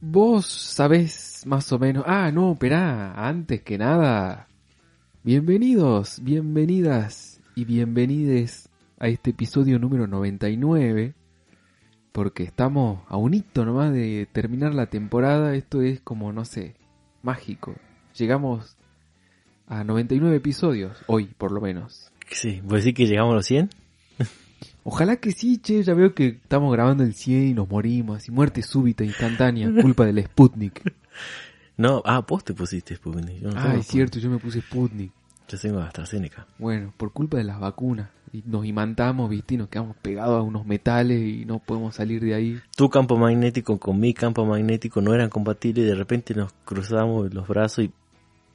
Vos sabés más o menos... Ah, no, esperá, antes que nada... Bienvenidos, bienvenidas y bienvenides a este episodio número 99. Porque estamos a un hito nomás de terminar la temporada. Esto es como, no sé, mágico. Llegamos a 99 episodios, hoy por lo menos. Sí, ¿vos decís que llegamos a los 100? Ojalá que sí, che, ya veo que estamos grabando el 100 y nos morimos, así muerte súbita, instantánea, culpa del Sputnik. No, ah, vos te pusiste Sputnik. Yo no ah, es cierto, yo me puse Sputnik. Yo tengo AstraZeneca. Bueno, por culpa de las vacunas. Y nos imantamos, viste, y nos quedamos pegados a unos metales y no podemos salir de ahí. Tu campo magnético con mi campo magnético no eran compatibles y de repente nos cruzamos los brazos y...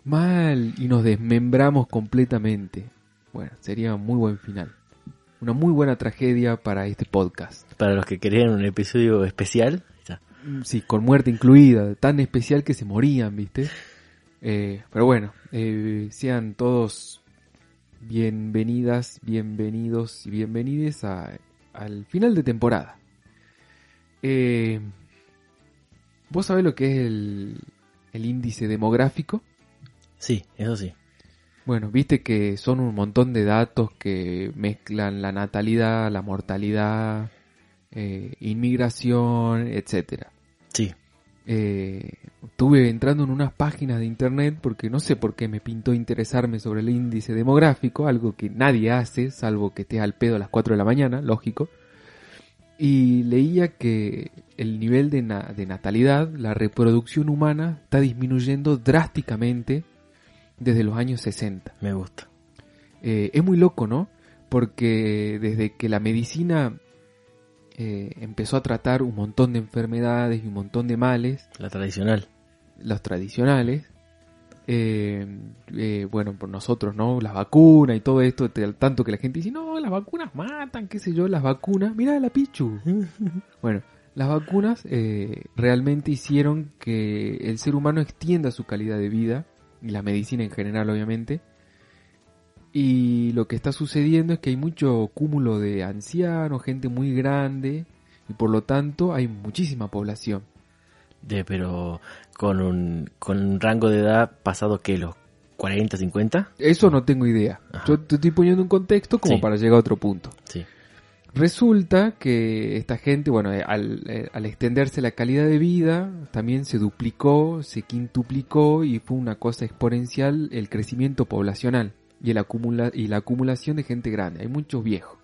Mal, y nos desmembramos completamente. Bueno, sería un muy buen final. Una muy buena tragedia para este podcast. Para los que querían un episodio especial, está. Mm, Sí, con muerte incluida, tan especial que se morían, ¿viste? Eh, pero bueno, eh, sean todos bienvenidas, bienvenidos y bienvenides a- al final de temporada. Eh, ¿Vos sabés lo que es el, el índice demográfico? Sí, eso sí. Bueno, viste que son un montón de datos que mezclan la natalidad, la mortalidad, eh, inmigración, etcétera. Sí. Eh, estuve entrando en unas páginas de internet porque no sé por qué me pintó interesarme sobre el índice demográfico, algo que nadie hace, salvo que estés al pedo a las 4 de la mañana, lógico. Y leía que el nivel de, na- de natalidad, la reproducción humana, está disminuyendo drásticamente desde los años 60. Me gusta. Eh, es muy loco, ¿no? Porque desde que la medicina eh, empezó a tratar un montón de enfermedades y un montón de males, La tradicional. los tradicionales, eh, eh, bueno, por nosotros, ¿no? Las vacunas y todo esto, tanto que la gente dice, no, las vacunas matan, qué sé yo, las vacunas, mira la pichu. Bueno, las vacunas eh, realmente hicieron que el ser humano extienda su calidad de vida, y la medicina en general obviamente, y lo que está sucediendo es que hay mucho cúmulo de ancianos, gente muy grande, y por lo tanto hay muchísima población. De, pero con un, con un rango de edad pasado que los 40, 50. Eso no tengo idea. Ajá. Yo te estoy poniendo un contexto como Sí. para llegar a otro punto. Sí. Resulta que esta gente, bueno, eh, al, eh, al extenderse la calidad de vida, también se duplicó, se quintuplicó y fue una cosa exponencial el crecimiento poblacional y, el acumula y la acumulación de gente grande. Hay muchos viejos.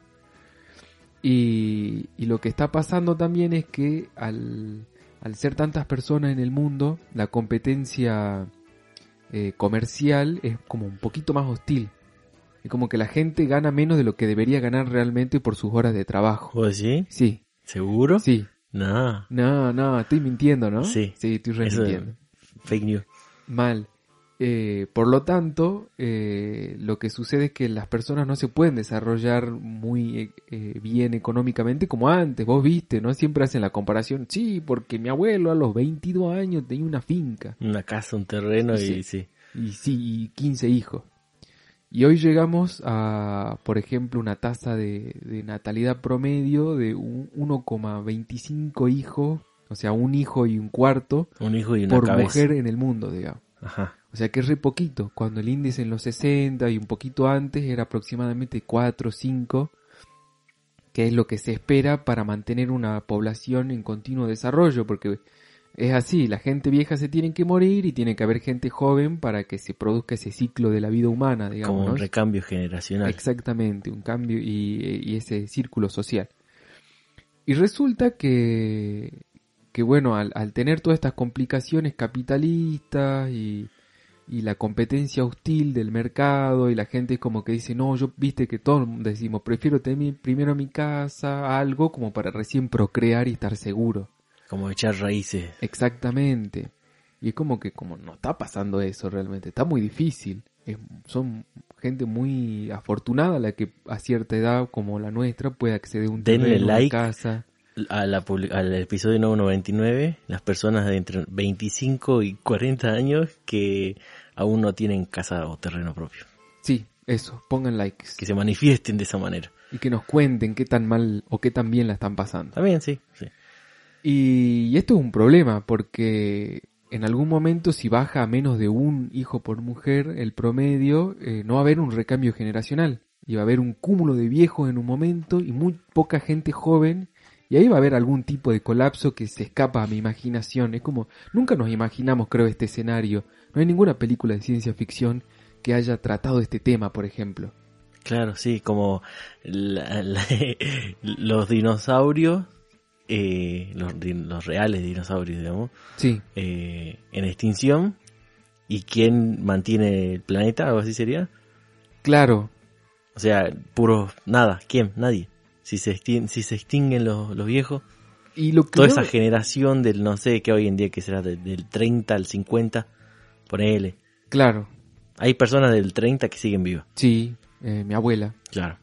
Y, y lo que está pasando también es que al, al ser tantas personas en el mundo, la competencia eh, comercial es como un poquito más hostil. Es como que la gente gana menos de lo que debería ganar realmente por sus horas de trabajo. ¿Vos decís? Sí, ¿Seguro? sí. No. No, no, estoy mintiendo, ¿no? Sí. Sí, estoy mintiendo. Fake news. Mal. Eh, por lo tanto, eh, lo que sucede es que las personas no se pueden desarrollar muy eh, eh, bien económicamente como antes. Vos viste, ¿no? Siempre hacen la comparación. Sí, porque mi abuelo a los 22 años tenía una finca. Una casa, un terreno Sí. y sí. Y sí, y 15 hijos. Y hoy llegamos a, por ejemplo, una tasa de, de natalidad promedio de un 1,25 hijos, o sea, un hijo y un cuarto Un hijo y una por cabeza. mujer en el mundo, digamos. Ajá. O sea que es re poquito, cuando el índice en los 60 y un poquito antes era aproximadamente 4 o 5, que es lo que se espera para mantener una población en continuo desarrollo, porque es así, la gente vieja se tiene que morir y tiene que haber gente joven para que se produzca ese ciclo de la vida humana, digamos. Como ¿no? un recambio generacional. Exactamente, un cambio y, y ese círculo social. Y resulta que, que bueno, al, al tener todas estas complicaciones capitalistas y, y la competencia hostil del mercado y la gente es como que dice, no, yo viste que todos decimos, prefiero tener primero mi casa, algo como para recién procrear y estar seguro. Como echar raíces. Exactamente. Y es como que como no está pasando eso realmente, está muy difícil. Es- son gente muy afortunada la que a cierta edad como la nuestra puede acceder a un Denle terreno, una like. casa. A la al episodio número 99, las personas de entre 25 y 40 años que aún no tienen casa o terreno propio. Sí, eso, pongan likes. Que se manifiesten de esa manera. Y que nos cuenten qué tan mal o qué tan bien la están pasando. También, sí. sí. Y, esto es un problema porque en algún momento si baja a menos de un hijo por mujer el promedio, eh, no va a haber un recambio generacional. Y va a haber un cúmulo de viejos en un momento y muy poca gente joven. Y ahí va a haber algún tipo de colapso que se escapa a mi imaginación. Es como, nunca nos imaginamos, creo, este escenario. No hay ninguna película de ciencia ficción que haya tratado este tema, por ejemplo. Claro, sí, como los dinosaurios, eh, los, los reales dinosaurios, digamos, Sí, eh, en extinción. ¿Y quién mantiene el planeta? Algo así sería. claro. O sea, puro nada. ¿Quién? Nadie. Si se, extin- si se extinguen los, los viejos, Y lo que toda no- esa generación del no sé qué hoy en día que será de- del 30 al 50, ponele. Claro, Hay personas del 30 que siguen vivas. sí, eh, mi abuela, Claro.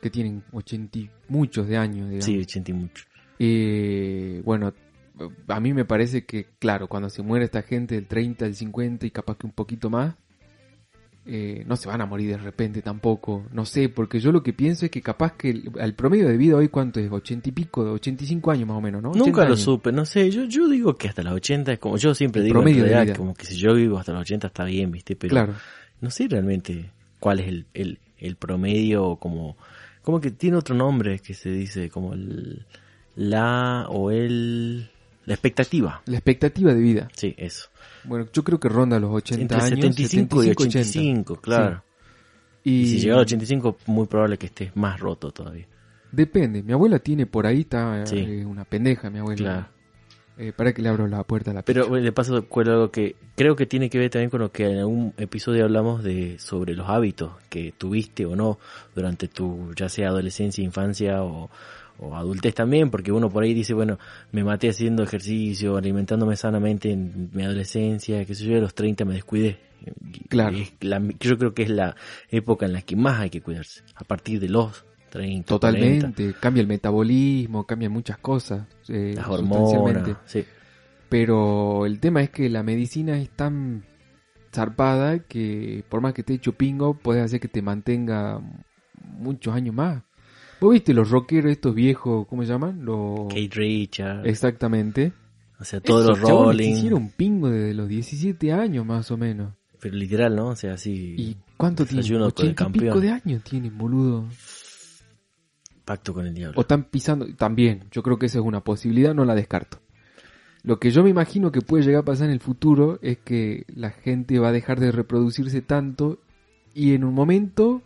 que tienen 80 y muchos de años, digamos. Sí, 80 y mucho. Eh, bueno, a mí me parece que, claro, cuando se muere esta gente del 30 al 50 y capaz que un poquito más, eh, no se van a morir de repente tampoco. No sé, porque yo lo que pienso es que capaz que el, el promedio de vida hoy, ¿cuánto es? 80 y pico, 85 años más o menos, ¿no? 80 Nunca lo años. supe, no sé, yo, yo digo que hasta los 80 es como, yo siempre El digo en promedio de realidad vida. como que si yo vivo hasta los 80 está bien, viste, pero Claro, no sé realmente cuál es el, el, el promedio como, como que tiene otro nombre que se dice como el, la o el, la expectativa. la expectativa de vida. Sí, eso. Bueno, yo creo que ronda los 80 Entre años. 75 y 80. 85, claro. Y, Y si llega a los 85, muy probable que estés más roto todavía. Depende, mi abuela tiene por ahí, está Sí. eh, una pendeja mi abuela. Claro. Eh, para que le abro la puerta a la Pero de paso recuerdo algo que creo que tiene que ver también con lo que en algún episodio hablamos de sobre los hábitos que tuviste o no durante tu ya sea adolescencia, infancia o, o adultez también, porque uno por ahí dice, bueno, me maté haciendo ejercicio, alimentándome sanamente en mi adolescencia, que sé yo, a los 30 me descuidé. Claro. la- yo creo que es la época en la que más hay que cuidarse, a partir de los 30, 40, Totalmente, cambia el metabolismo, cambian muchas cosas. eh, las hormonas, sí. Pero el tema es que la medicina es tan zarpada que por más que te hecho pingo, puede hacer que te mantenga muchos años más. ¿Vos viste los rockeros estos viejos, cómo se llaman? Los... Kate Richards, Exactamente. o sea, todos los Esos rolling. hicieron pingo desde los 17 años más o menos. Pero literal, ¿no? O sea, así. ¿Y cuánto tiene? Desayuno con el 80 y pico de años tienen, boludo. Pacto con el diablo. O están pisando, también, yo creo que esa es una posibilidad, no la descarto. Lo que yo me imagino que puede llegar a pasar en el futuro es que la gente va a dejar de reproducirse tanto y en un momento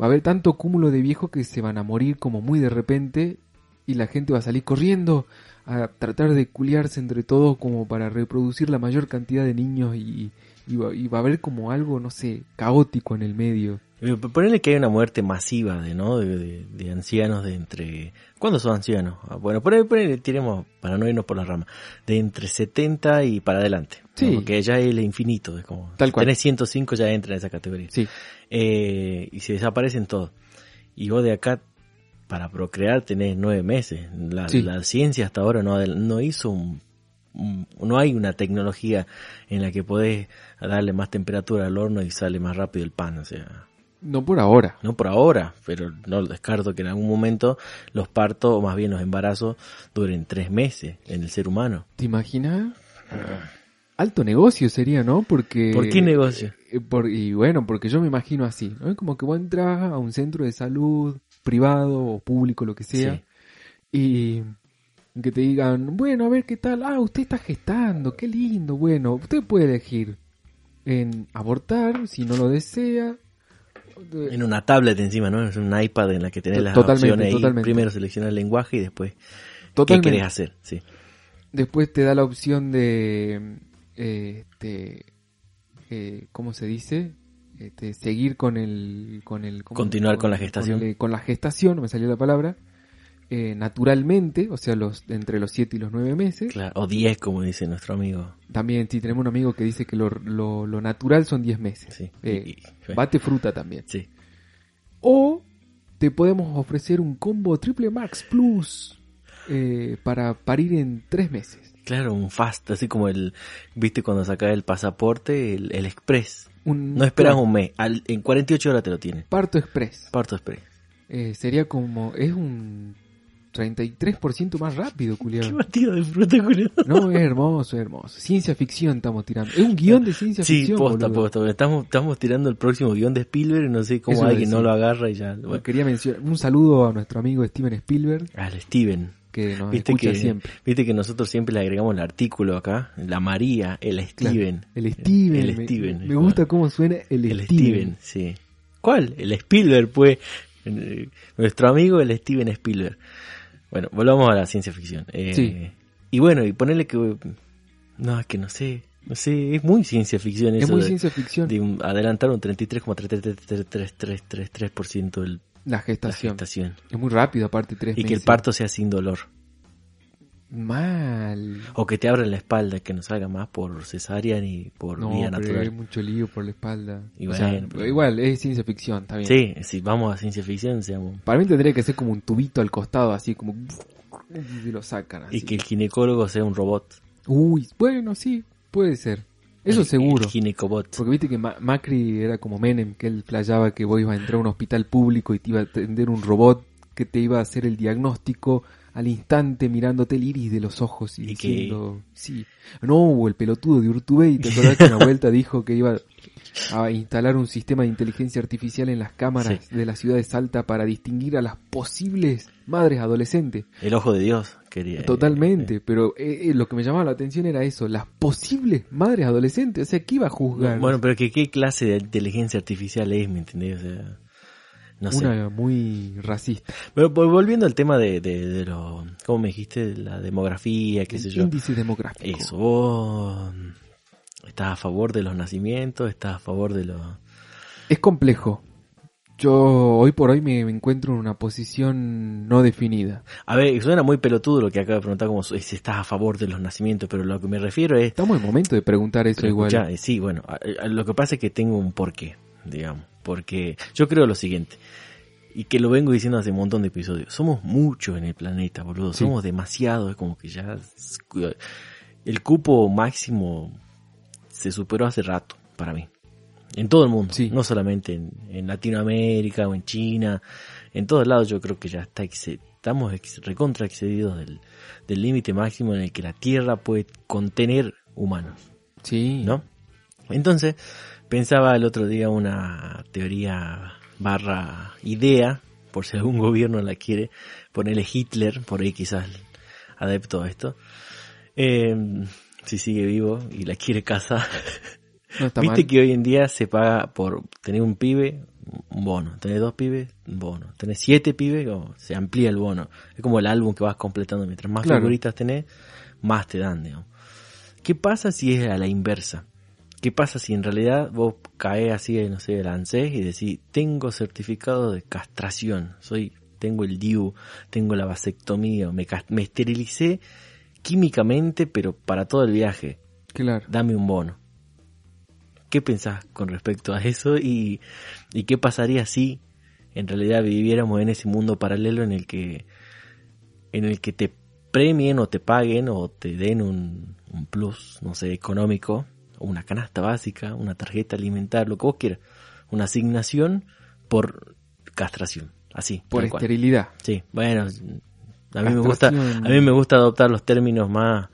va a haber tanto cúmulo de viejos que se van a morir como muy de repente y la gente va a salir corriendo a tratar de culiarse entre todos como para reproducir la mayor cantidad de niños y, y va, y va a haber como algo, no sé, caótico en el medio. Eh, Ponele que hay una muerte masiva de, ¿no? De, de- de ancianos de entre... ¿Cuándo son ancianos? Ah, Bueno, ponele, ponele, tiremos, para no irnos por la rama, de entre 70 y para adelante. ¿no? Sí. Porque ya es el infinito, es como... Tal si cual. Tenés 105 ya entra en esa categoría. Sí, Eh, y se desaparecen todos. Y vos de acá, para procrear, tenés nueve meses. La, Sí. la ciencia hasta ahora no, no hizo un- No hay una tecnología en la que podés darle más temperatura al horno y sale más rápido el pan. O sea, no por ahora. no por ahora, pero no descarto que en algún momento los partos, o más bien los embarazos, duren tres meses en el ser humano. ¿Te imaginas? Alto negocio sería, ¿no? Porque... ¿Por qué negocio? Eh, por- y bueno, porque yo me imagino así, como que vos entras a un centro de salud privado o público, lo que sea, y que te digan, bueno, a ver qué tal, ah, usted está gestando, qué lindo, bueno, usted puede elegir en abortar si no lo desea. de- En una tablet encima, ¿no? Es un iPad en la que tenés las totalmente, opciones totalmente. Primero seleccionar el lenguaje y después qué Totalmente. querés hacer. Sí. Después te da la opción de, este, eh, ¿cómo se dice? Este, seguir con el, con el. Continuar con la gestación. el- con la gestación, me salió la palabra, eh, naturalmente, o sea, los entre los 7 y los 9 meses. Claro. O 10, como dice nuestro amigo. También, sí, tenemos un amigo que dice que lo, lo, lo natural son 10 meses. Sí. Eh, Y- y- bate fruta también. sí. O te podemos ofrecer un combo triple max plus eh, para parir en 3 meses. Claro, un fast, así como el, viste cuando sacas el pasaporte, el, el express. Un, No esperas un mes, al- en 48 horas te lo tiene. Parto express. Parto express. Eh, sería como, es un 33% más rápido, Qué culiado. batido de fruta, culiao. No, es hermoso, es hermoso. Ciencia ficción estamos tirando. Es un guion de ciencia Sí, ficción. posta, boludo. posta. Estamos, estamos tirando el próximo guion de Spielberg. No sé cómo Eso alguien decía. no lo agarra y ya. Bueno, Quería mencionar un saludo a nuestro amigo Steven Spielberg, al Steven. que nos Viste escucha que, siempre. viste que nosotros siempre le agregamos el artículo acá. La María, el Claro, Steven. El Steven. El me- Steven. Me, gusta cómo suena el, El Steven. Steven, sí. ¿Cuál? El Spielberg, pues. Eh, Nuestro amigo el Steven Spielberg. Bueno, volvamos a la ciencia ficción. Eh, Sí. Y bueno, y ponerle que... No, es que no sé. No sé, es muy ciencia ficción Es eso muy de, ciencia ficción. de un- adelantar un 33,333333% de La la gestación. gestación. Es muy rápido, aparte tres Y que el parto sea sin dolor. Mal. O que te abran la espalda, que no salga más por cesárea ni por No, vía pero hay mucho lío por la espalda. Y O sea, pero- igual, es ciencia ficción, está bien. Sí, si vamos a ciencia ficción, seamos... Para mí tendría que ser como un tubito al costado, así como... Y lo sacan así. Y que el ginecólogo sea un robot. Uy, bueno, sí, puede ser. Eso El- seguro. El ginecobot. Porque viste que Ma- Macri era como Menem, que él playaba que vos ibas a entrar a un hospital público y te iba a atender un robot que te iba a hacer el diagnóstico al instante mirándote el iris de los ojos y, Y que- diciendo, sí. No, o el pelotudo de Urtubey, ¿te acordás que una vuelta dijo que iba a instalar un sistema de inteligencia artificial en las cámaras de la ciudad de Salta para distinguir a las posibles madres adolescentes? El ojo de Dios, quería. Totalmente, pero eh, eh, lo que me llamaba la atención era eso, las posibles madres adolescentes, o sea, ¿qué iba a juzgar? Bueno, pero que qué clase de inteligencia artificial es, ¿me entendés? O sea, no sé. Una muy racista. Pero vol- volviendo al tema de, de, de lo, ¿cómo me dijiste? La demografía, qué sé yo. índice demográfico. Eso, vos estás a favor de los nacimientos, estás a favor de los... Es complejo. Yo hoy por hoy me, me encuentro en una posición no definida. A ver, suena muy pelotudo lo que acabo de preguntar, como si estás a favor de los nacimientos, pero lo que me refiero es... Estamos en momento de preguntar eso Pero igual. escuchá, eh, sí, bueno, a- a- lo que pasa es que tengo un porqué, digamos, porque yo creo lo siguiente, y que lo vengo diciendo hace un montón de episodios, somos muchos en el planeta, boludo, Sí. somos demasiados, es como que ya el cupo máximo se superó hace rato para mí, en todo el mundo, Sí. no solamente en, en Latinoamérica o en China, en todos lados yo creo que ya está estamos recontra excedidos del límite máximo en el que la Tierra puede contener humanos. Sí. ¿no? Entonces, pensaba el otro día una teoría barra idea, por si algún gobierno la quiere, ponerle Hitler, por ahí quizás adepto a esto, Eh, si sigue vivo y la quiere casar. No Viste mal. que hoy en día se paga por tener un pibe, un bono. Tener dos pibes, un bono. Tener siete pibes, se amplía el bono. Es como el álbum que vas completando. Mientras más Claro. figuritas tenés, más te dan, digamos. ¿Qué pasa si es a la inversa? ¿Qué pasa si en realidad vos caes así, no sé, el ANSES y decís, tengo certificado de castración, soy, tengo el DIU, tengo la vasectomía, me, me esterilicé químicamente, pero para todo el viaje, Claro. dame un bono. ¿Qué pensás con respecto a eso? ¿Y, y qué pasaría si en realidad viviéramos en ese mundo paralelo en el que, en el que te premien o te paguen o te den un, un plus, no sé, económico, una canasta básica, una tarjeta alimentar, lo que vos quieras, una asignación por castración, así, Por cual. esterilidad. Sí, bueno, a mí me gusta, a mí me gusta adoptar los términos más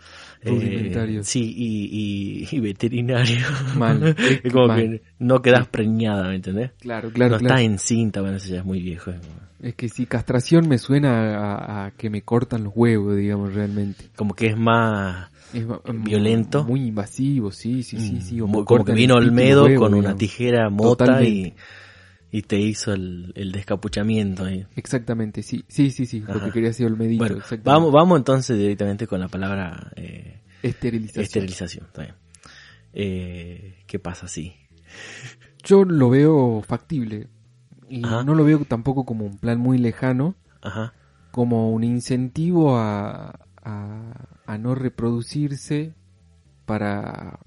eh, sí, y, y, y veterinario. Mal, es como mal. que no quedas preñada, ¿me entendés? Claro, claro, no claro. estás encinta, bueno, eso ya es muy viejo. Es que si castración me suena a, a que me cortan los huevos, digamos, realmente. Como que es más Es ma- Violento. Muy invasivo, sí, sí, sí. sí muy- como que vino Olmedo con una tijera mota y, Totalmente. y te hizo el, el descapuchamiento ahí. Exactamente, sí, sí, sí, sí, lo Ajá. que quería decir Olmedito. Bueno, vamos, vamos entonces directamente con la palabra eh, Esterilización. esterilización. está bien. Eh, ¿Qué pasa así? Yo lo veo factible. Y Ajá. no lo veo tampoco como un plan muy lejano, Ajá. como un incentivo a, a, a no reproducirse para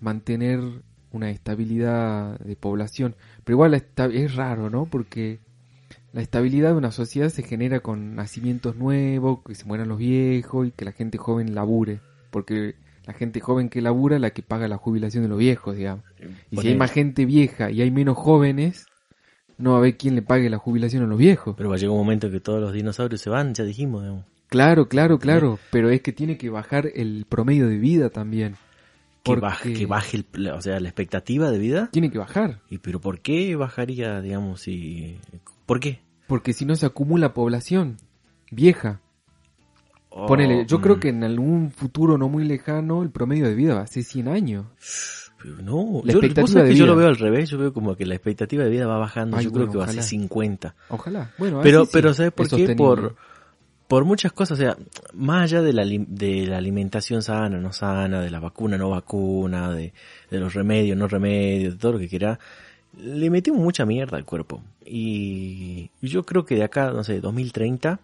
mantener una estabilidad de población. Pero igual es raro, ¿no? Porque la estabilidad de una sociedad se genera con nacimientos nuevos, que se mueran los viejos y que la gente joven labure. Porque la gente joven que labura es la que paga la jubilación de los viejos, digamos. Y si hay más gente vieja y hay menos jóvenes, no va a haber quien le pague la jubilación a los viejos. Pero va a llegar un momento que todos los dinosaurios se van, ya dijimos, digamos. Claro, claro, claro, pero es que tiene que bajar el promedio de vida también. Que baje, que baje el- o sea, la expectativa de vida. Tiene que bajar, ¿Y pero por qué bajaría, digamos, si... ¿Por qué? porque si no se acumula población vieja. Ponele, Oh, yo creo mm, que en algún futuro no muy lejano el promedio de vida va a ser 100 años. pero No, La yo, expectativa de que yo vida. lo veo al revés, yo veo como que la expectativa de vida va bajando, Ay, yo creo que va a ojalá. ser 50. Ojalá. Bueno, Pero, sí, pero ¿sabes por qué? sostenible. Por, por muchas cosas, o sea, más allá de la, de la alimentación sana, no sana, de la vacuna, no vacuna, de, de los remedios, no remedios, de todo lo que quiera, le metimos mucha mierda al cuerpo. Y, y yo creo que de acá, no sé, 2030,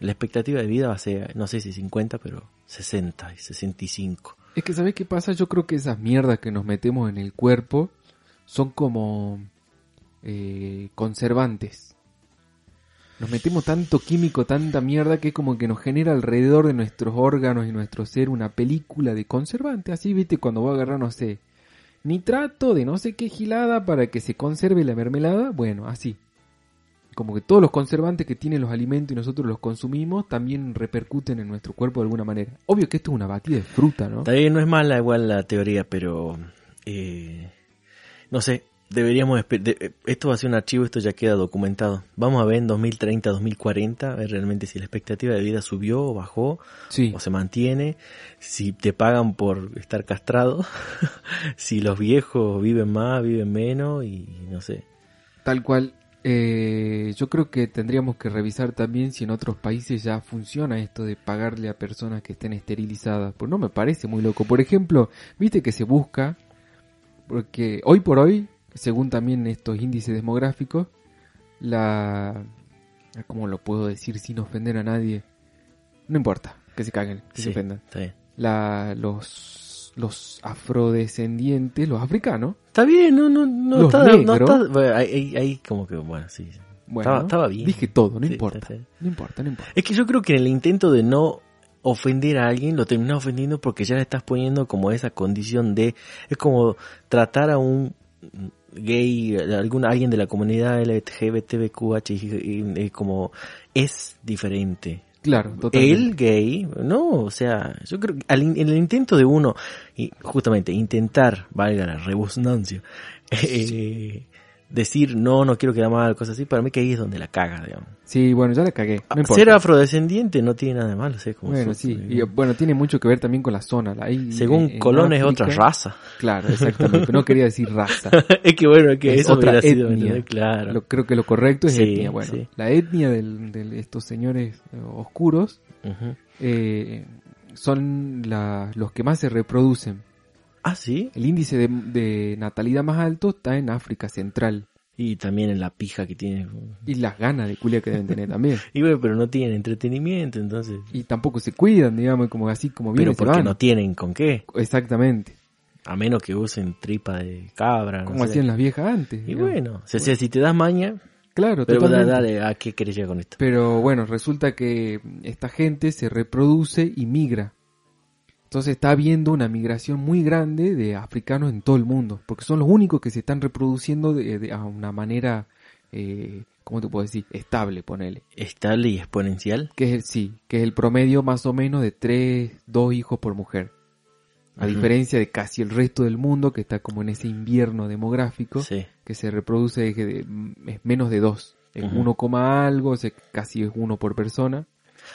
la expectativa de vida va a ser, no sé si 50, pero 60 y 65. Es que, ¿sabes qué pasa? Yo creo que esas mierdas que nos metemos en el cuerpo son como eh, conservantes. Nos metemos tanto químico, tanta mierda que como que nos genera alrededor de nuestros órganos y nuestro ser una película de conservante. Así, viste, cuando voy a agarrar, no sé, nitrato de no sé qué gilada para que se conserve la mermelada. Bueno, así. Como que todos los conservantes que tienen los alimentos y nosotros los consumimos también repercuten en nuestro cuerpo de alguna manera. Obvio que esto es una batida de fruta, ¿no? Está bien, no es mala igual la teoría, pero eh, no sé, deberíamos de- eh, esto va a ser un archivo, esto ya queda documentado. Vamos a ver en 2030, 2040, a ver realmente si la expectativa de vida subió o bajó Sí. o se mantiene, si te pagan por estar castrado, si los viejos viven más, viven menos y no sé. Tal cual. Eh, yo creo que tendríamos que revisar también si en otros países ya funciona esto de pagarle a personas que estén esterilizadas. Pues no me parece muy loco. Por ejemplo, viste que se busca, porque hoy por hoy, según también estos índices demográficos, la... ¿Cómo lo puedo decir sin ofender a nadie? No importa, que se caguen, que se ofendan. está bien. La, los, los afrodescendientes, los africanos, Está bien, no, no, no está, no negros. está, bueno, ahí, como que, bueno, sí. bueno, Estaba- estaba bien. dije todo, no Sí, importa, no importa, no importa. Es que yo creo que en el intento de no ofender a alguien, lo terminas ofendiendo porque ya le estás poniendo como esa condición de... Es como tratar a un gay, algún, alguien de la comunidad LGBTQH, como es diferente. Claro, totalmente. El gay, no, o sea, yo creo que al el intento de uno, y justamente intentar, valga la redundancia, eh, decir no, no quiero quedar mal, cosas así, para mí que ahí es donde la caga, digamos. Sí, bueno, ya la cagué. No importa. Ser afrodescendiente no tiene nada de malo, ¿sí? Como bueno, sí. Y, bueno, tiene mucho que ver también con la zona. ahí Según en- en Colón es otra raza. Claro, exactamente. No quería decir raza. es que bueno, es que Es eso otra sido, etnia. ¿entendés? claro. Lo- creo que lo correcto es Sí, etnia. Bueno, sí. la etnia del- de estos señores eh, oscuros eh, son la- los que más se reproducen. Ah, sí. El índice de, de natalidad más alto está en África Central. Y también en la pija que tiene. Y las ganas de culia que deben tener también. Y bueno, pero no tienen entretenimiento, entonces. Y tampoco se cuidan, digamos, como así como Pero vienen se porque van. no tienen con qué. Exactamente. A menos que usen tripa de cabra. no Como sé. hacían las viejas antes. Y digamos. bueno, o sea, si te das maña, Claro, pero totalmente. dale, ¿a qué querés llegar con esto? Pero bueno, resulta que esta gente se reproduce y migra. Entonces está habiendo una migración muy grande de africanos en todo el mundo, porque son los únicos que se están reproduciendo de, de- a una manera, eh, ¿cómo te puedo decir? Estable, ponele. Estable y exponencial. Que es el, sí, que es el promedio más o menos de 3, 2 hijos por mujer. A diferencia de casi el resto del mundo que está como en ese invierno demográfico, Sí. que se reproduce de- es menos de 2. Es. 1, coma algo, o sea, casi es uno por persona.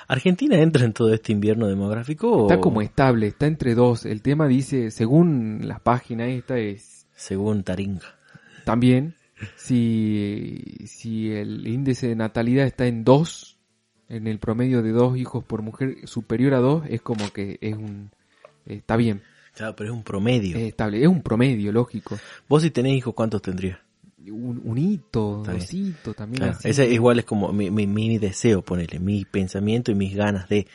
¿Argentina entra en todo este invierno demográfico? o- Está como estable, está entre dos. El tema dice, según la página esta, es Según Taringa. también si, si el índice de natalidad está en dos, en el promedio de dos hijos por mujer superior a dos, es como que es un está bien, Claro, pero es un promedio. es estable, es un promedio lógico. Vos si tenés hijos, ¿cuántos tendrías? Un, un hito, dos hitos también. Claro, así. ese igual es como mi, mi, mi deseo, ponele, mi pensamiento y mis ganas de...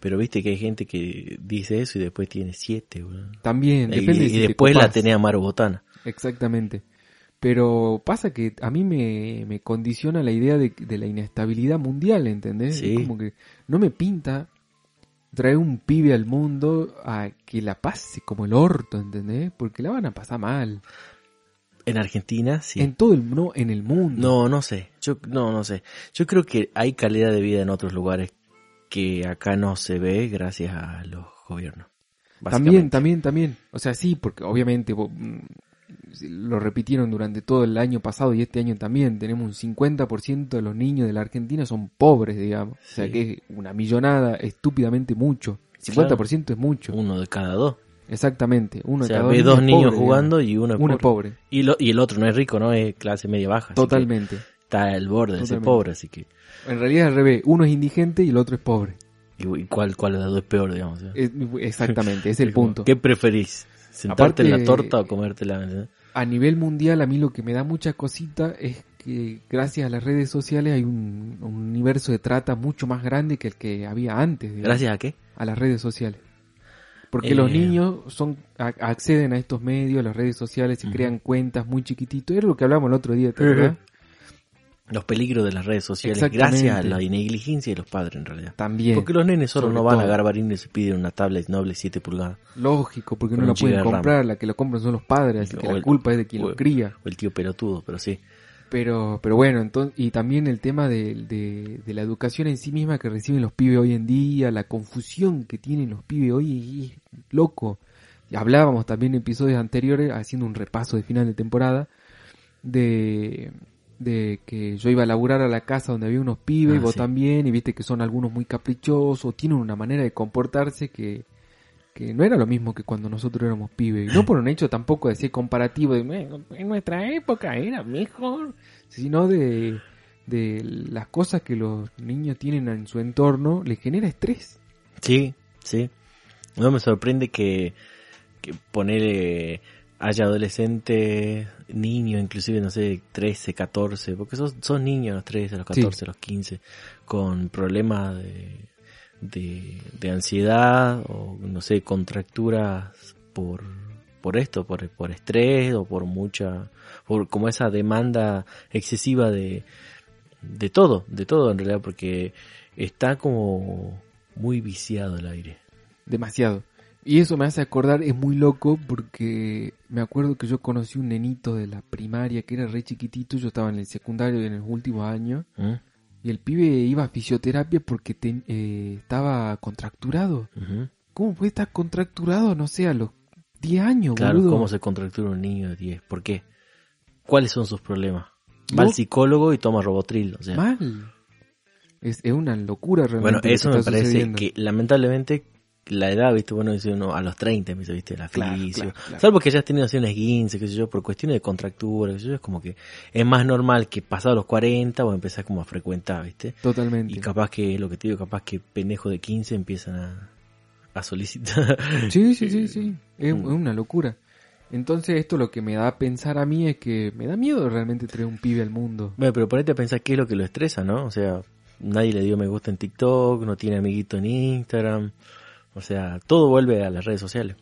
Pero viste que hay gente que dice eso y después tiene siete. También, Y, depende de y si te después la copás. tenés a Maro Botana. Exactamente. Pero pasa que a mí me, me condiciona la idea de, de la inestabilidad mundial, ¿entendés? Sí. Como que no me pinta traer un pibe al mundo a que la pase como el orto, ¿entendés? Porque la van a pasar mal. En Argentina, sí. En todo el no, en el mundo. No, no sé. Yo no, no sé. Yo creo que hay calidad de vida en otros lugares que acá no se ve gracias a los gobiernos. También, también, también. O sea, sí, porque obviamente mm, lo repitieron durante todo el año pasado y este año también. Tenemos un 50% de los niños de la Argentina son pobres, digamos. O sea, que es una millonada, estúpidamente mucho. 50% es mucho. Uno de cada dos. Exactamente. Uno O sea, cada ve dos pobre, niños digamos. jugando y uno es Uno pobre. es pobre. Y, lo, y el otro no es rico, ¿no? Es clase media baja. Totalmente. Está al borde de ser pobre, así que... En realidad es al revés. Uno es indigente y el otro es pobre. ¿Y, cuál, cuál de los dos es peor, digamos? ¿eh? Exactamente, es el punto. ¿Qué preferís? ¿Sentarte en la Aparte- torta o comértela? ¿eh? a nivel mundial a mí lo que me da mucha cosita es que gracias a las redes sociales hay un, un universo de trata mucho más grande que el que había antes. digamos, ¿Gracias a qué? A las redes sociales. Porque Eh. los niños son a- acceden a estos medios, a las redes sociales, y crean cuentas muy chiquititos. Era lo que hablamos el otro día, ¿te acordás? Los peligros de las redes sociales gracias a la negligencia de los padres, en realidad. También. Porque los nenes solo no van todo. a Garbarino y se piden una tablet noble 7 pulgadas. Lógico, porque no la pueden comprar, la que lo compran son los padres, así que la culpa es de quien o lo cría. O el tío pelotudo, pero sí. Pero, pero bueno, entonces, y también el tema de, de, de la educación en sí misma que reciben los pibes hoy en día, la confusión que tienen los pibes hoy, y es loco. Y hablábamos también en episodios anteriores, haciendo un repaso de final de temporada, de, de que yo iba a laburar a la casa donde había unos pibes, Ah, vos sí. también, y viste que son algunos muy caprichosos, tienen una manera de comportarse que, que no era lo mismo que cuando nosotros éramos pibes. No por un hecho tampoco de ser comparativo de "Bueno, en nuestra época era mejor, sino de, de las cosas que los niños tienen en su entorno les genera estrés. Sí, sí. No me sorprende que, que poner haya adolescentes, niños, inclusive, no sé, 13, 14, porque son, son niños los 13, los 14, los 15, con problemas de, de, de ansiedad o, no sé, contracturas por, por esto, por, por estrés o por mucha, por como esa demanda excesiva de, de todo, de todo en realidad, porque está como muy viciado el aire. Demasiado. Y eso me hace acordar, es muy loco porque me acuerdo que yo conocí un nenito de la primaria que era re chiquitito, yo estaba en el secundario en los últimos años, ¿Mm? Y el pibe iba a fisioterapia porque te- eh, estaba contracturado. ¿Cómo puede estar contracturado, no sé, a los 10 años, Claro, boludo? ¿cómo se contractura un niño de 10? ¿Por qué? ¿Cuáles son sus problemas? Va al psicólogo y toma robotril, o sea. Mal. Es, es una locura realmente. bueno, eso me parece sucediendo. que lamentablemente la edad, viste, bueno, dice uno a los 30, me viste, la Claro, fisio. claro, claro. Salvo que hayas tenido así unas 15, qué sé yo, por cuestiones de contractura, qué sé yo, es como que es más normal que pasado los 40 o empezar como a frecuentar, viste. Totalmente. Y capaz que, lo que te digo, capaz que pendejos de 15 empiezan a, a solicitar. Sí, sí, sí, sí. Es, Mm. es una locura. Entonces esto lo que me da a pensar a mí es que me da miedo realmente traer un pibe al mundo. Bueno, pero ponete a pensar qué es lo que lo estresa, ¿no? O sea, nadie le dio me gusta en TikTok, no tiene amiguito en Instagram. O sea, todo vuelve a las redes sociales.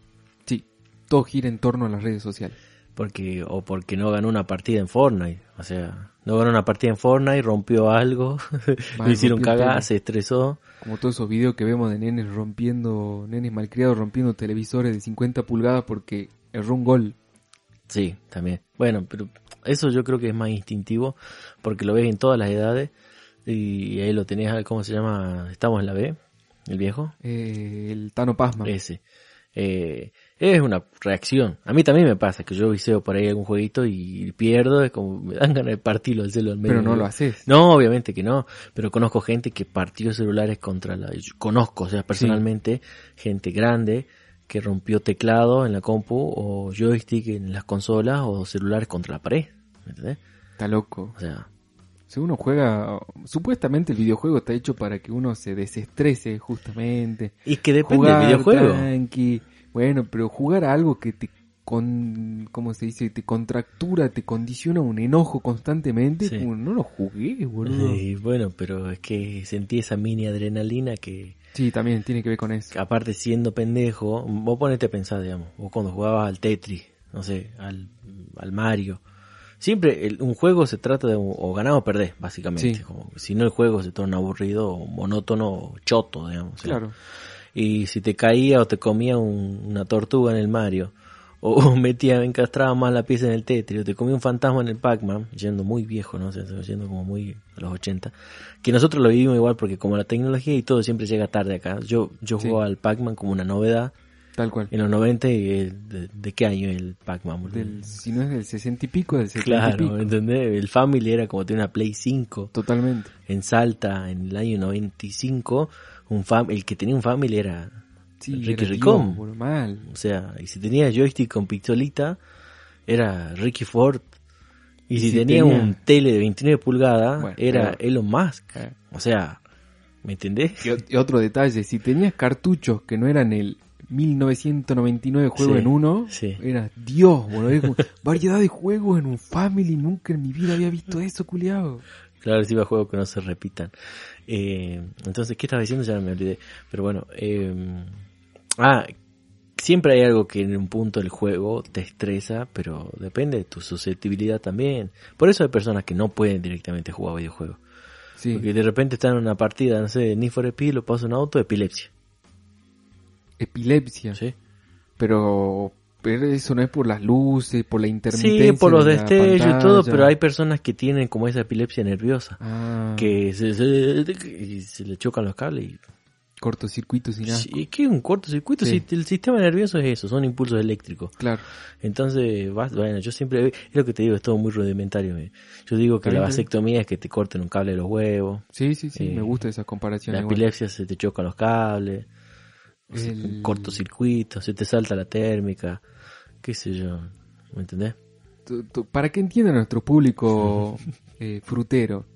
Sí, todo gira en torno a las redes sociales. Porque, o porque no ganó una partida en Fortnite. O sea, no ganó una partida en Fortnite, rompió algo, lo hicieron cagar, se estresó. Como todos esos videos que vemos de nenes rompiendo, nenes malcriados rompiendo televisores de 50 pulgadas porque erró un gol. Sí, también. Bueno, pero eso yo creo que es más instintivo porque lo ves en todas las edades y ahí lo tenés, ¿cómo se llama? Estamos en la B, el viejo. Eh, el Tano Pasma. Ese. Eh, es una reacción. A mí también me pasa que yo viseo por ahí algún jueguito y pierdo, es como me dan ganas de partirlo al celular pero no lo haces. No, obviamente que no, pero conozco gente que partió celulares contra la... yo conozco, o sea, personalmente, gente grande que rompió teclado en la compu o joystick en las consolas o celulares contra la pared. ¿me entendés? Está loco. O sea, Si uno juega, supuestamente el videojuego está hecho para que uno se desestrese justamente. y que depende jugar del videojuego. tranqui. Bueno, pero jugar a algo que te con, ¿cómo se dice? Te contractura, te condiciona un enojo constantemente. Sí. como, no lo jugué, boludo. Y bueno, pero es que sentí esa mini adrenalina que, Sí, también tiene que ver con eso. aparte siendo pendejo, vos ponete a pensar, digamos, vos cuando jugabas al Tetris, no sé, al, al Mario, siempre el- un juego se trata de o o ganar o perder, básicamente. Sí. Como, si no el juego se torna aburrido, o monótono, o choto, digamos. Claro. Y si te caía o te comía un- una tortuga en el Mario, o metía, encastraba más la pieza en el Tetris, o te comía un fantasma en el Pac-Man, yendo muy viejo, ¿no? O sea, yendo como muy a los 80, que nosotros lo vivimos igual porque como la tecnología y todo siempre llega tarde acá, yo, yo Sí. jugaba al Pac-Man como una novedad Tal cual. en los 90 y el- de, de qué año el Pac-Man? Del, si no es del 60 y pico, del 70 y Claro, pico. ¿entendés? El Family era como tener una Play 5 Totalmente. en Salta en el año 95, un fam el que tenía un Family era Sí, Ricky era Ricón. Boludo, mal. O sea, y si tenía joystick con pistolita, era Ricky Ford. Y si, si tenía, tenía- un tele de 29 pulgadas, Bueno, era pero- Elon Musk. Eh. O sea, ¿me entendés? Y, y otro detalle, si tenías cartuchos que no eran el 1999 juego Sí, en uno, sí. era Dios, boludo. Variedad de juegos en un Family, nunca en mi vida había visto eso, culiado. Claro, encima juegos que no se repitan. Eh, entonces, ¿qué estaba diciendo? Ya me olvidé. Pero bueno, eh, ah, siempre hay algo que en un punto del juego te estresa, pero depende de tu susceptibilidad también. Por eso hay personas que no pueden directamente jugar videojuegos. Sí, Porque de repente están en una partida, no sé, Need for Speed, lo pasa un auto, epilepsia. Epilepsia. ¿sí? Pero, pero eso no es por las luces, por la intermitencia. Sí, por los de destellos y todo, pero hay personas que tienen como esa epilepsia nerviosa. Ah, Que se, se- y se le chocan los cables y cortocircuito sin asco. Sí, que es un cortocircuito, Sí. si el sistema nervioso es eso, son impulsos eléctricos. Claro. Entonces, vas- bueno, yo siempre, es lo que te digo, es todo muy rudimentario. Yo digo que la vasectomía es que te corten un cable de los huevos, Sí, sí, sí, Eh, me gusta esa comparación. la igual. epilepsia se te chocan los cables, El- un cortocircuito, se te salta la térmica, qué sé yo, ¿me entendés? para que entienda nuestro público eh, frutero,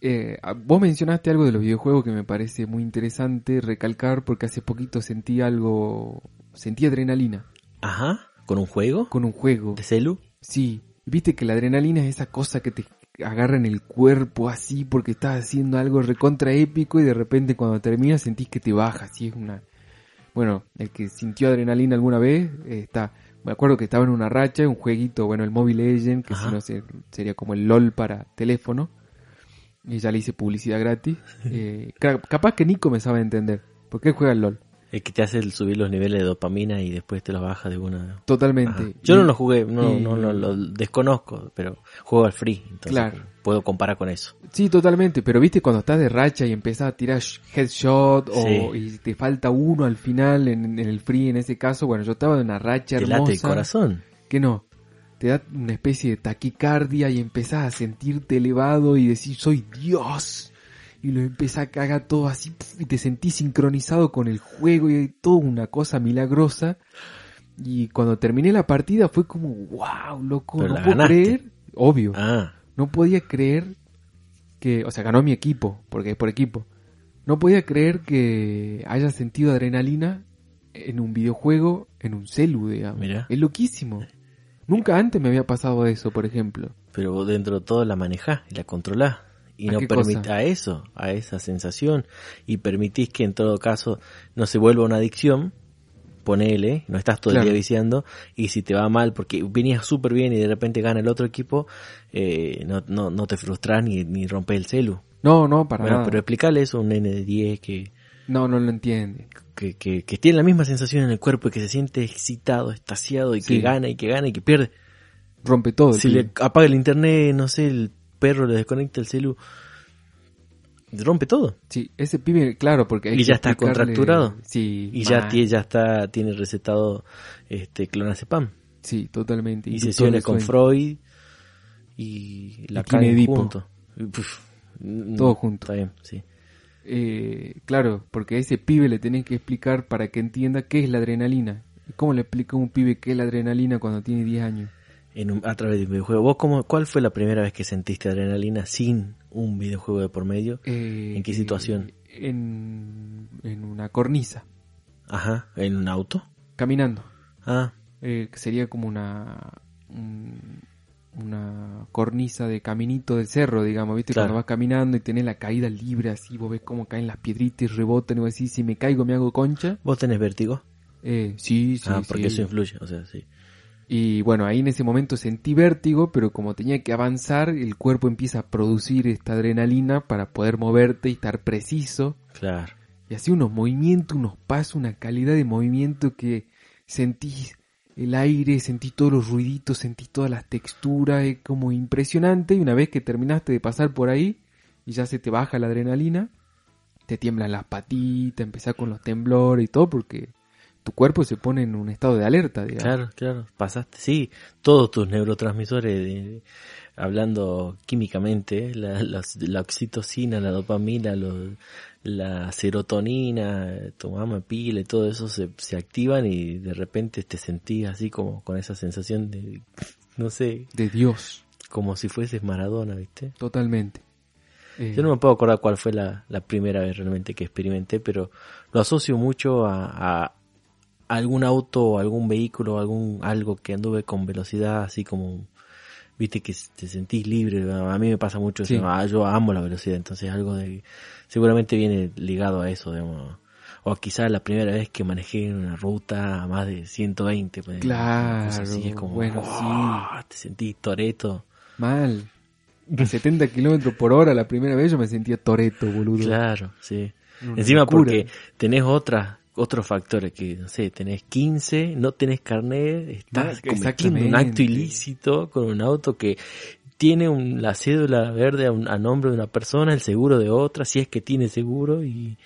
eh, vos mencionaste algo de los videojuegos que me parece muy interesante recalcar porque hace poquito sentí algo, sentí adrenalina Ajá, con un juego con un juego. de celu. Sí, viste que la adrenalina es esa cosa que te agarra en el cuerpo así porque estás haciendo algo recontra épico y de repente cuando terminas sentís que te baja, así es una... Bueno, el que sintió adrenalina alguna vez eh, está... Me acuerdo que estaba en una racha, un jueguito, bueno, el Mobile Legend, que Ajá. si no se- sería como el LOL para teléfono. Y ya le hice publicidad gratis. Eh, ca- capaz que Nico me sabe entender. ¿Por qué juega el LOL? El que te hace el subir los niveles de dopamina y después te los baja de una. Totalmente. Ajá. Yo Y- no lo jugué, no, y- no, no lo desconozco, pero juego al free, entonces Claro. puedo comparar con eso. Sí, totalmente, pero viste cuando estás de racha y empezás a tirar sh- headshot o Sí. y te falta uno al final en, en el free en ese caso, bueno, yo estaba en una racha Te hermosa. late el corazón. Que no, te da una especie de taquicardia y empezás a sentirte elevado y decir soy Dios. Y lo empezás a cagar todo así y te sentís sincronizado con el juego y toda una cosa milagrosa. Y cuando terminé la partida fue como, wow, loco, Pero no puedo ganaste. creer. Obvio Ah, no podía creer que, o sea, ganó mi equipo, porque es por equipo. No podía creer que haya sentido adrenalina en un videojuego, en un celu, digamos. Mirá. Es loquísimo. Nunca antes me había pasado eso, por ejemplo. pero vos dentro de todo la manejás y la controlás. Y ¿A no cosa? a eso, a esa sensación. Y permitís que en todo caso no se vuelva una adicción. Ponele, no estás todo el día viciando. Y si te va mal porque venías súper bien y de repente gana el otro equipo, eh, no, no, no te frustras ni, ni rompes el celu. No, no, para bueno, nada. pero explicarle eso a un nene de 10 que, No, no lo entiende. que, que, que tiene la misma sensación en el cuerpo y que se siente excitado, extasiado y Sí. que gana y que gana y que pierde. Rompe todo. Si le apaga el internet, no sé, el perro le desconecta el celu, rompe todo. Sí, ese pibe, claro, porque hay Y que ya está contracturado. Sí. Y ya, ya está, tiene recetado este clonazepam. Sí, totalmente. Y Inductor sesiones con. Freud y juntos. Y, puf, mm, Todo junto. Está bien, sí. Eh, claro, porque a ese pibe le tenés que explicar para que entienda qué es la adrenalina. ¿Y ¿Cómo le explica a un pibe qué es la adrenalina cuando tiene 10 años? En un- a través de un videojuego. ¿Vos cómo, cuál fue la primera vez que sentiste adrenalina sin un videojuego de por medio? Eh, ¿En qué situación? En, en una cornisa, Ajá, en un auto. caminando. Ah, Eh, que sería como una un- una cornisa de caminito del cerro, digamos, ¿viste? Claro. Cuando vas caminando y tenés la caída libre así, vos ves cómo caen las piedritas y rebotan y vos decís, si me caigo me hago concha. ¿vos tenés vértigo? Eh, sí, sí, ah, porque sí. eso influye, o sea, sí. Y bueno, ahí en ese momento sentí vértigo, pero como tenía que avanzar, el cuerpo empieza a producir esta adrenalina para poder moverte y estar preciso. Claro. Y así unos movimientos, unos pasos, una calidad de movimiento que sentís el aire, sentís todos los ruiditos, sentís todas las texturas, es como impresionante. Y una vez que terminaste de pasar por ahí y ya se te baja la adrenalina, te tiemblan las patitas, empezás con los temblores y todo porque tu cuerpo se pone en un estado de alerta, digamos. Claro, claro, pasaste, sí, todos tus neurotransmisores, de- hablando químicamente, la, la, la oxitocina, la dopamina, lo- la serotonina, tu mamá pila y todo eso se, se activan y de repente te sentís así como con esa sensación de, no sé, De Dios, como si fueses Maradona, ¿viste? totalmente. Eh, Yo no me puedo acordar cuál fue la, la primera vez realmente que experimenté, pero lo asocio mucho a, a algún auto algún vehículo, algún algo que anduve con velocidad, así como, viste que te sentís libre. A mí me pasa mucho, Sí. eso, ah, yo amo la velocidad, entonces algo de, seguramente viene ligado a eso, digamos. O quizás la primera vez que manejé en una ruta a más de 120. pues, Claro, así, es como, bueno, "Oh", te sentís toreto. Mal. A 70 kilómetros por hora la primera vez yo me sentía toreto, boludo. Claro, sí. Una Encima locura. porque tenés otras otros factores que, no sé, tenés 15, no tenés carnet, estás No, cometiendo un acto ilícito con un auto que tiene un- la cédula verde a, un- a nombre de una persona, el seguro de otra, si es que tiene seguro y,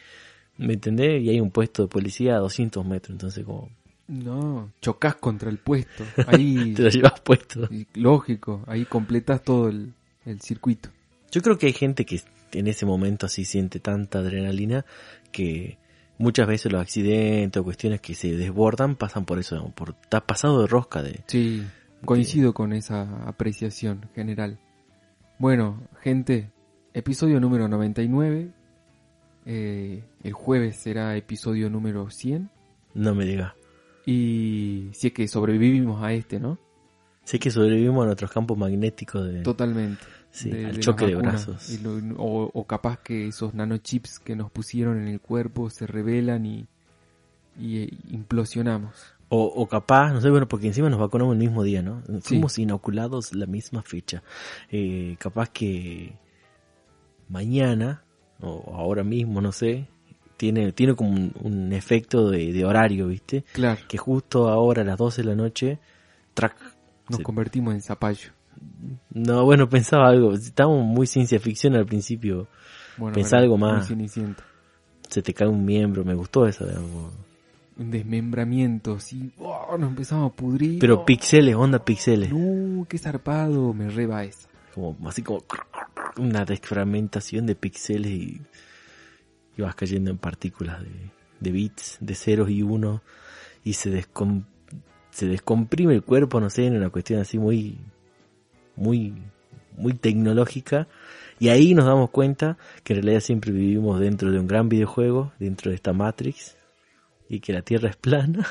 ¿me entendés? Y hay un puesto de policía a 200 metros, entonces como, No, chocas contra el puesto. Ahí, te lo llevas puesto. lógico, ahí completas todo el, el circuito. Yo creo que hay gente que en ese momento así siente tanta adrenalina que muchas veces los accidentes o cuestiones que se desbordan pasan por eso, por estar pasado de rosca de... Sí, coincido con esa apreciación general. Bueno, gente, episodio número 99. Eh, el jueves será episodio número 100. No me digas. Y si es que sobrevivimos a este, ¿no? Sé que sobrevivimos a nuestros campos magnéticos de... Totalmente. Sí, de- al de choque de brazos. Y lo- o, o capaz que esos nanochips que nos pusieron en el cuerpo se revelan y, y eh, implosionamos. O, o capaz, no sé, bueno, porque encima nos vacunamos el mismo día, ¿no? Fuimos inoculados la misma fecha. Eh, capaz que mañana, o ahora mismo, no sé, tiene, tiene como un, un efecto de, de horario, ¿viste? Claro, Que justo ahora a las 12 de la noche, track. Nos convertimos en zapallo. No, bueno, pensaba algo, estábamos muy ciencia ficción al principio, Bueno, Pensá algo más. Se te cae un miembro, me gustó eso, digamos. Un desmembramiento, sí. Oh, nos empezamos a pudrir. Pero Oh, pixeles, onda pixeles. No, qué zarpado, me reba esa. como así como una desfragmentación de píxeles y, y vas cayendo en partículas de, de bits, de ceros y unos y se descom- se descomprime el cuerpo, no sé, en una cuestión así muy muy muy tecnológica y ahí nos damos cuenta que en realidad siempre vivimos dentro de un gran videojuego, dentro de esta Matrix y que la Tierra es plana.